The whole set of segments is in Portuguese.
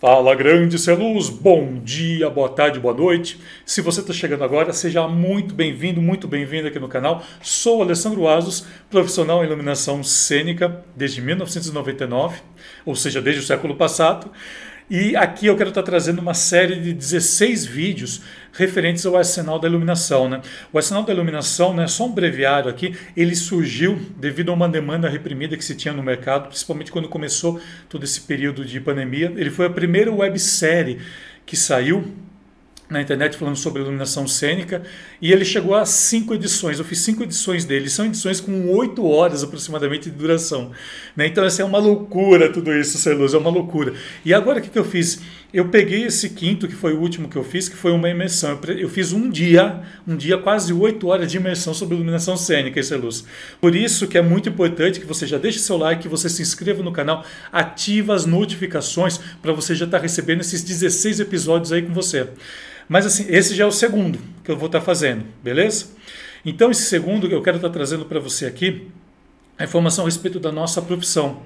Fala grande Celuz, bom dia, boa tarde, boa noite. Se você está chegando agora, seja muito bem-vindo, muito bem-vindo aqui no canal. Sou Alessandro Asos, profissional em iluminação cênica desde 1999, ou seja, desde o século passado. E aqui eu quero estar trazendo uma série de 16 vídeos referentes ao arsenal da iluminação. Né? O arsenal da iluminação, né, só um breviário aqui, ele surgiu devido a uma demanda reprimida que se tinha no mercado, principalmente quando começou todo esse período de pandemia. Ele foi a primeira websérie que saiu na internet falando sobre iluminação cênica e ele chegou a cinco edições. Eu fiz cinco edições dele. São edições com oito horas aproximadamente de duração. Né? Então, essa é uma loucura tudo isso, Celuz, é uma loucura. E agora o que, que eu fiz? Eu peguei esse quinto, que foi o último que eu fiz, que foi uma imersão. Eu fiz um dia, um dia quase oito horas de imersão sobre iluminação cênica, Celuz. Por isso que é muito importante que você já deixe seu like, que você se inscreva no canal, ativa as notificações para você já estar tá recebendo esses 16 episódios aí com você. Mas assim, esse já é o segundo que eu vou estar fazendo, beleza? Então, esse segundo eu quero estar trazendo para você aqui a informação a respeito da nossa profissão.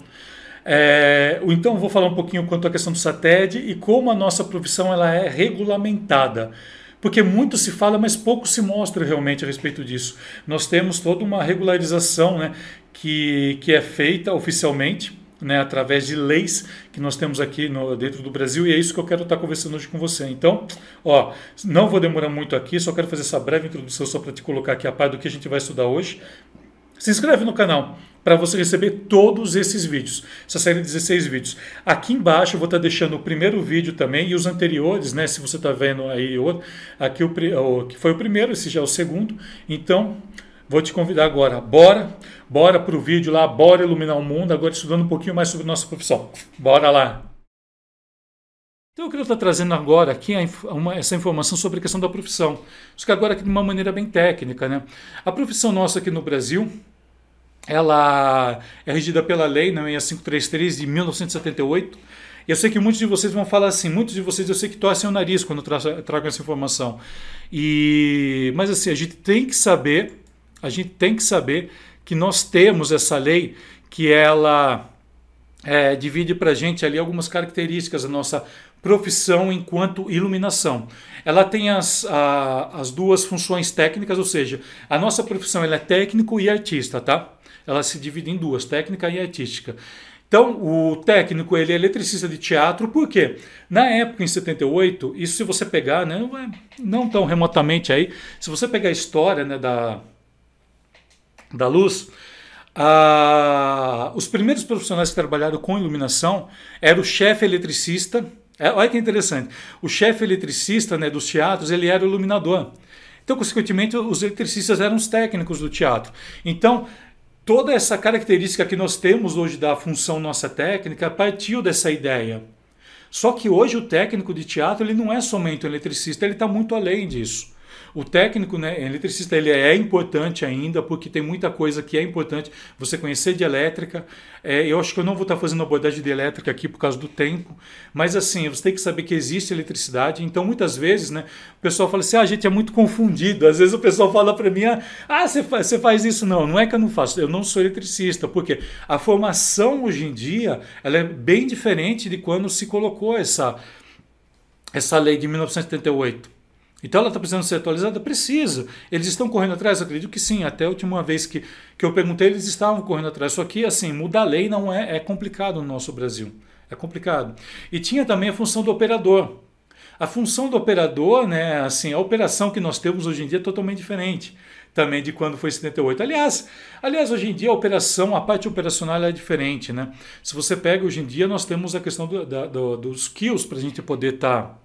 É, então, vou falar um pouquinho quanto à questão do SATED e como a nossa profissão ela é regulamentada. Porque muito se fala, mas pouco se mostra realmente a respeito disso. Nós temos toda uma regularização né, que, que é feita oficialmente né, através de leis que nós temos aqui no, dentro do Brasil, e é isso que eu quero estar conversando hoje com você. Então, ó, não vou demorar muito aqui, só quero fazer essa breve introdução só para te colocar aqui a par do que a gente vai estudar hoje. Se inscreve no canal para você receber todos esses vídeos, essa série de 16 vídeos. Aqui embaixo eu vou estar deixando o primeiro vídeo também e os anteriores, né? Se você está vendo aí, aqui o, o, que foi o primeiro, esse já é o segundo. Então, Vou te convidar agora, bora, bora para o vídeo lá, bora iluminar o mundo, agora estudando um pouquinho mais sobre nossa profissão. Bora lá! Então eu queria estar trazendo agora aqui essa informação sobre a questão da profissão. Só que agora aqui de uma maneira bem técnica. Né? A profissão nossa aqui no Brasil, ela é regida pela lei né, 6533 de 1978. E eu sei que muitos de vocês vão falar assim, muitos de vocês eu sei que torcem o nariz quando tragam essa informação. E, mas assim, a gente tem que saber a gente tem que saber que nós temos essa lei que ela é, divide para a gente ali algumas características da nossa profissão enquanto iluminação. Ela tem as, a, as duas funções técnicas, ou seja, a nossa profissão ela é técnico e artista, tá? Ela se divide em duas, técnica e artística. Então, o técnico ele é eletricista de teatro, por quê? Na época, em 78, isso se você pegar, né, não tão remotamente aí, se você pegar a história né, da, da luz, ah, os primeiros profissionais que trabalharam com iluminação era o chefe eletricista. É, olha que interessante. O chefe eletricista né, dos teatros ele era o iluminador. Então, consequentemente, os eletricistas eram os técnicos do teatro. Então, toda essa característica que nós temos hoje da função nossa técnica partiu dessa ideia. Só que hoje o técnico de teatro ele não é somente um eletricista, ele está muito além disso. O técnico, né, eletricista, ele é importante ainda, porque tem muita coisa que é importante você conhecer de elétrica. É, eu acho que eu não vou estar fazendo abordagem de elétrica aqui por causa do tempo, mas assim, você tem que saber que existe eletricidade. Então, muitas vezes, né, o pessoal fala assim: ah, a gente é muito confundido. Às vezes o pessoal fala para mim: ah, você faz, você faz isso. Não, não é que eu não faço, eu não sou eletricista, porque a formação hoje em dia ela é bem diferente de quando se colocou essa, essa lei de 1978. Então ela está precisando ser atualizada? Precisa. Eles estão correndo atrás? acredito que sim. Até a última vez que, que eu perguntei, eles estavam correndo atrás. Só que, assim, mudar a lei não é, é complicado no nosso Brasil. É complicado. E tinha também a função do operador. A função do operador, né, assim, a operação que nós temos hoje em dia é totalmente diferente também de quando foi 78. Aliás, aliás, hoje em dia a operação, a parte operacional é diferente, né? Se você pega hoje em dia, nós temos a questão do, da, do, dos skills para a gente poder estar tá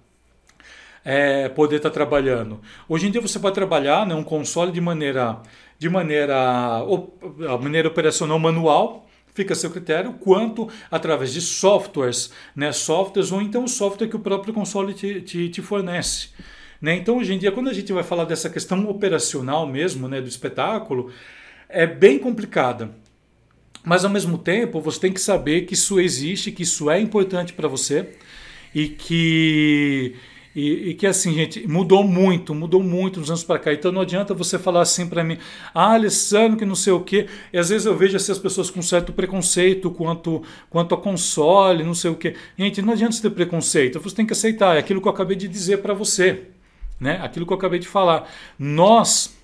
é, poder estar tá trabalhando. Hoje em dia você pode trabalhar né, um console de maneira, de maneira, a maneira operacional manual, fica a seu critério, quanto através de softwares, né, softwares ou então o software que o próprio console te, te, te fornece. Né? Então, hoje em dia, quando a gente vai falar dessa questão operacional mesmo né, do espetáculo, é bem complicada. Mas, ao mesmo tempo, você tem que saber que isso existe, que isso é importante para você e que E, e, que assim, gente, mudou muito, mudou muito nos anos para cá. Então não adianta você falar assim para mim, ah, Alessandro, que não sei o quê. E às vezes eu vejo assim, as pessoas com certo preconceito quanto, quanto a console, não sei o quê. Gente, não adianta você ter preconceito, você tem que aceitar. É aquilo que eu acabei de dizer para você, né? Aquilo que eu acabei de falar. Nós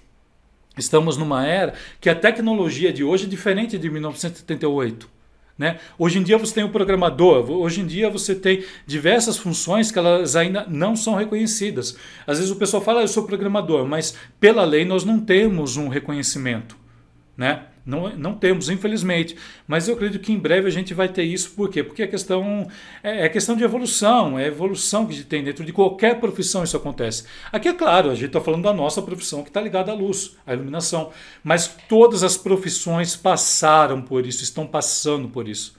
estamos numa era que a tecnologia de hoje é diferente de 1978. Né? Hoje em dia você tem o programador, hoje em dia você tem diversas funções que elas ainda não são reconhecidas. Às vezes o pessoal fala, ah, eu sou programador, mas pela lei nós não temos um reconhecimento. Né? Não, não temos, infelizmente. Mas eu acredito que em breve a gente vai ter isso. Por quê? Porque a questão é, é questão de evolução, é evolução que tem dentro de qualquer profissão isso acontece. Aqui é claro, a gente está falando da nossa profissão que está ligada à luz, à iluminação. Mas todas as profissões passaram por isso, estão passando por isso.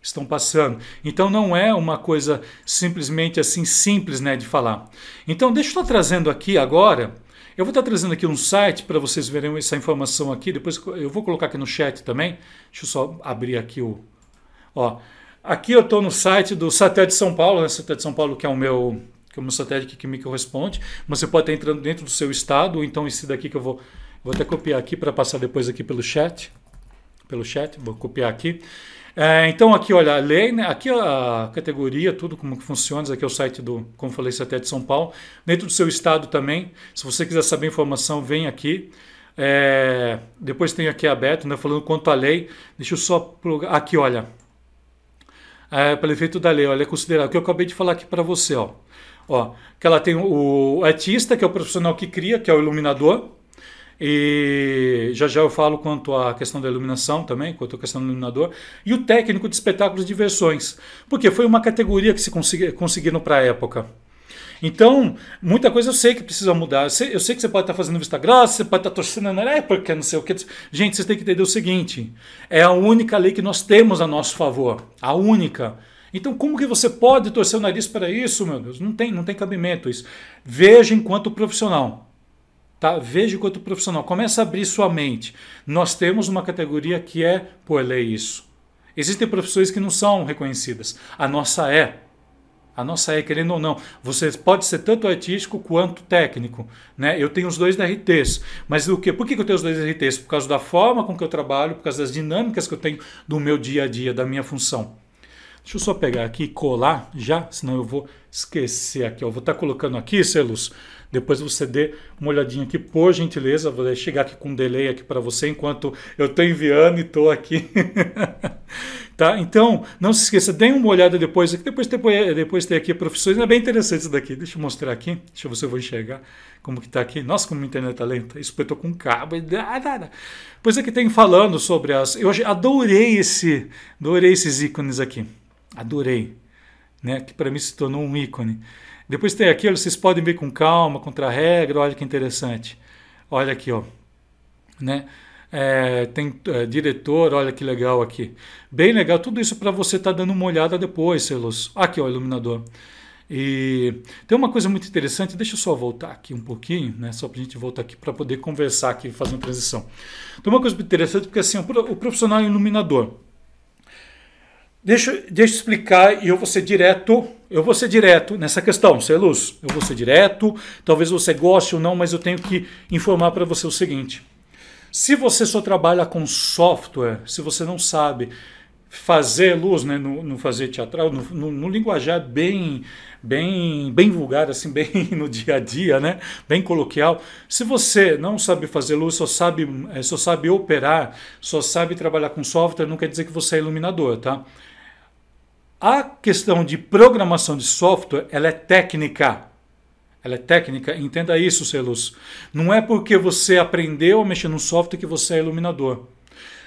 Estão passando. Então não é uma coisa simplesmente assim simples né, de falar. Então deixa eu estar trazendo aqui agora eu vou estar trazendo aqui um site para vocês verem essa informação aqui. Depois eu vou colocar aqui no chat também. Deixa eu só abrir aqui o. Ó, aqui eu estou no site do Satélite de São Paulo, né? Satélite de São Paulo que é o meu que é o meu satélite que me corresponde. Mas você pode estar entrando dentro do seu estado. Ou então esse daqui que eu vou vou até copiar aqui para passar depois aqui pelo chat, pelo chat. Vou copiar aqui. É, então aqui, olha, a lei, né, aqui a categoria, tudo como que funciona, aqui é o site do, como falei, Satélite de São Paulo. Dentro do seu estado também, se você quiser saber informação, vem aqui. É, depois tem aqui aberto, né, falando quanto à lei. Deixa eu só plugar, aqui, olha. É, pelo efeito da lei, olha, é considerado o que eu acabei de falar aqui para você, ó. Ó, que ela tem o artista, que é o profissional que cria, que é o iluminador, e já já eu falo quanto à questão da iluminação também, quanto à questão do iluminador. E o técnico de espetáculos de diversões, porque foi uma categoria que se consegui, conseguiram para a época. Então, muita coisa eu sei que precisa mudar. Eu sei, eu sei que você pode estar fazendo vista grossa, você pode estar torcendo na época, não sei o que. Gente, vocês têm que entender o seguinte: é a única lei que nós temos a nosso favor. A única. Então, como que você pode torcer o nariz para isso, meu Deus? Não tem, não tem cabimento isso. Veja enquanto profissional. Tá? Veja quanto profissional. Começa a abrir sua mente. Nós temos uma categoria que é por lei isso. Existem profissões que não são reconhecidas. A nossa é. A nossa é, querendo ou não. Você pode ser tanto artístico quanto técnico. Né? Eu tenho os dois DRTs. Mas o quê? por que eu tenho os dois DRTs? Por causa da forma com que eu trabalho, por causa das dinâmicas que eu tenho do meu dia a dia, da minha função. Deixa eu só pegar aqui e colar já, senão eu vou esquecer aqui. Eu vou estar colocando aqui, Celus, depois você dê uma olhadinha aqui, por gentileza. Vou chegar aqui com um delay aqui para você enquanto eu estou enviando e estou aqui. tá? Então, não se esqueça, dê uma olhada depois aqui. Depois, depois, depois tem aqui profissões. É bem interessante isso daqui. Deixa eu mostrar aqui. Deixa eu ver se eu vou enxergar como que está aqui. Nossa, como a internet está lenta. Isso eu estou com cabo. Pois aqui tem falando sobre as. Eu adorei esse, adorei esses ícones aqui. Adorei. Né? Que para mim se tornou um ícone. Depois tem aqui, vocês podem ver com calma, contra a regra, olha que interessante. Olha aqui, ó. Né? É, tem é, diretor, olha que legal aqui. Bem legal, tudo isso para você estar tá dando uma olhada depois, Celos. Aqui, ó, iluminador. E tem uma coisa muito interessante, deixa eu só voltar aqui um pouquinho, né, só para a gente voltar aqui para poder conversar aqui, fazer uma transição. Tem uma coisa muito interessante, porque assim, o profissional iluminador, Deixa, deixa eu explicar e eu vou ser direto. Eu vou ser direto nessa questão, Celuz. Eu vou ser direto. Talvez você goste ou não, mas eu tenho que informar para você o seguinte: se você só trabalha com software, se você não sabe fazer luz, né, no, no fazer teatral, no, no, no, linguajar bem, bem, bem vulgar, assim, bem no dia a dia, né, bem coloquial. Se você não sabe fazer luz, só sabe, eh, só sabe operar, só sabe trabalhar com software, não quer dizer que você é iluminador, tá? A questão de programação de software, ela é técnica. Ela é técnica, entenda isso, Celus. Não é porque você aprendeu a mexer no software que você é iluminador.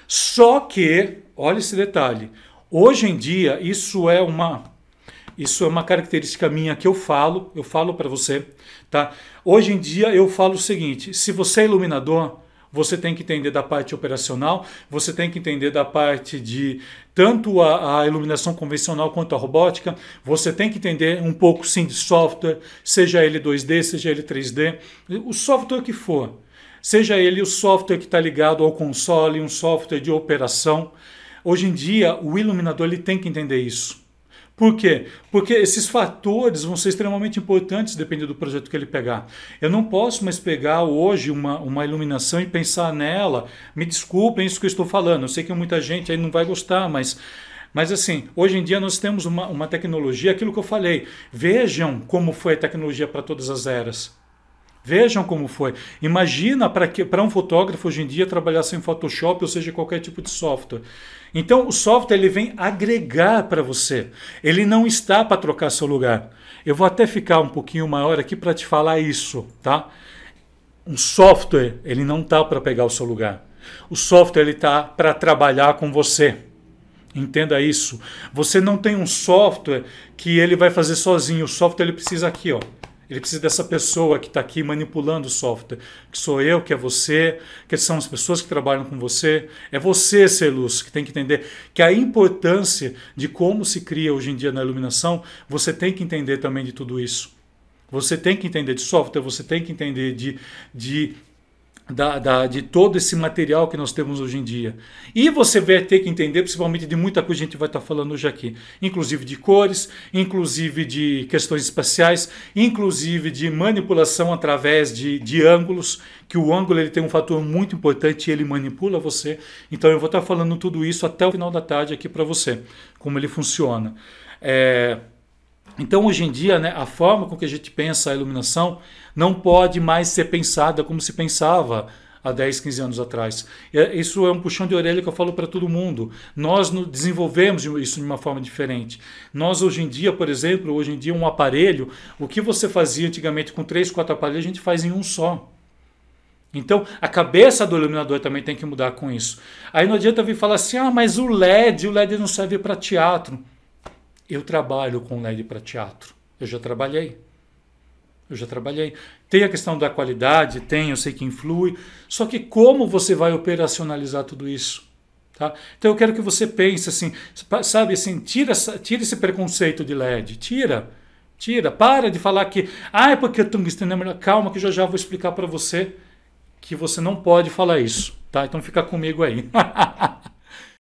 Só que, olha esse detalhe, hoje em dia isso é uma isso é uma característica minha que eu falo, eu falo para você, tá? Hoje em dia eu falo o seguinte: se você é iluminador, você tem que entender da parte operacional, você tem que entender da parte de tanto a, a, iluminação convencional quanto a robótica, você tem que entender um pouco sim de software, seja ele 2D, seja ele 3D, o software que for. Seja ele o software que está ligado ao console, um software de operação. Hoje em dia, o iluminador ele tem que entender isso. Por quê? Porque esses fatores vão ser extremamente importantes dependendo do projeto que ele pegar. Eu não posso mais pegar hoje uma, uma iluminação e pensar nela. Me desculpem isso que eu estou falando. Eu sei que muita gente aí não vai gostar, mas mas assim, hoje em dia nós temos uma, uma tecnologia, aquilo que eu falei. Vejam como foi a tecnologia para todas as eras. Vejam como foi. Imagina para um fotógrafo hoje em dia trabalhar sem Photoshop ou seja qualquer tipo de software. Então o software ele vem agregar para você. Ele não está para trocar seu lugar. Eu vou até ficar um pouquinho maior aqui para te falar isso, tá? Um software ele não está para pegar o seu lugar. O software ele está para trabalhar com você. Entenda isso. Você não tem um software que ele vai fazer sozinho. O software ele precisa aqui, ó ele precisa dessa pessoa que está aqui manipulando o software, que sou eu, que é você, que são as pessoas que trabalham com você. É você, ser luz, que tem que entender que a importância de como se cria hoje em dia na iluminação, você tem que entender também de tudo isso. Você tem que entender de software, você tem que entender de, de da, da, de todo esse material que nós temos hoje em dia. E você vai ter que entender, principalmente, de muita coisa que a gente vai estar falando hoje aqui, inclusive de cores, inclusive de questões espaciais, inclusive de manipulação através de, de ângulos, que o ângulo ele tem um fator muito importante e ele manipula você. Então eu vou estar falando tudo isso até o final da tarde aqui para você, como ele funciona. É, então, hoje em dia, né, a forma com que a gente pensa a iluminação não pode mais ser pensada como se pensava há 10, 15 anos atrás. É, isso é um puxão de orelha que eu falo para todo mundo. Nós desenvolvemos isso de uma forma diferente. Nós, hoje em dia, por exemplo, hoje em dia, um aparelho, o que você fazia antigamente com três, quatro aparelhos, a gente faz em um só. Então, a cabeça do iluminador também tem que mudar com isso. Aí não adianta vir falar assim: ah, mas o LED, o LED não serve para teatro. Eu trabalho com LED para teatro. Eu já trabalhei. Eu já trabalhei. Tem a questão da qualidade, tem, eu sei que influi. Só que como você vai operacionalizar tudo isso? Tá? Então eu quero que você pense assim, sabe assim, tira, tira esse preconceito de LED, tira, tira, para de falar que, ah, é porque o tungsteno é melhor. Calma que eu já já vou explicar para você que você não pode falar isso, tá? Então fica comigo aí.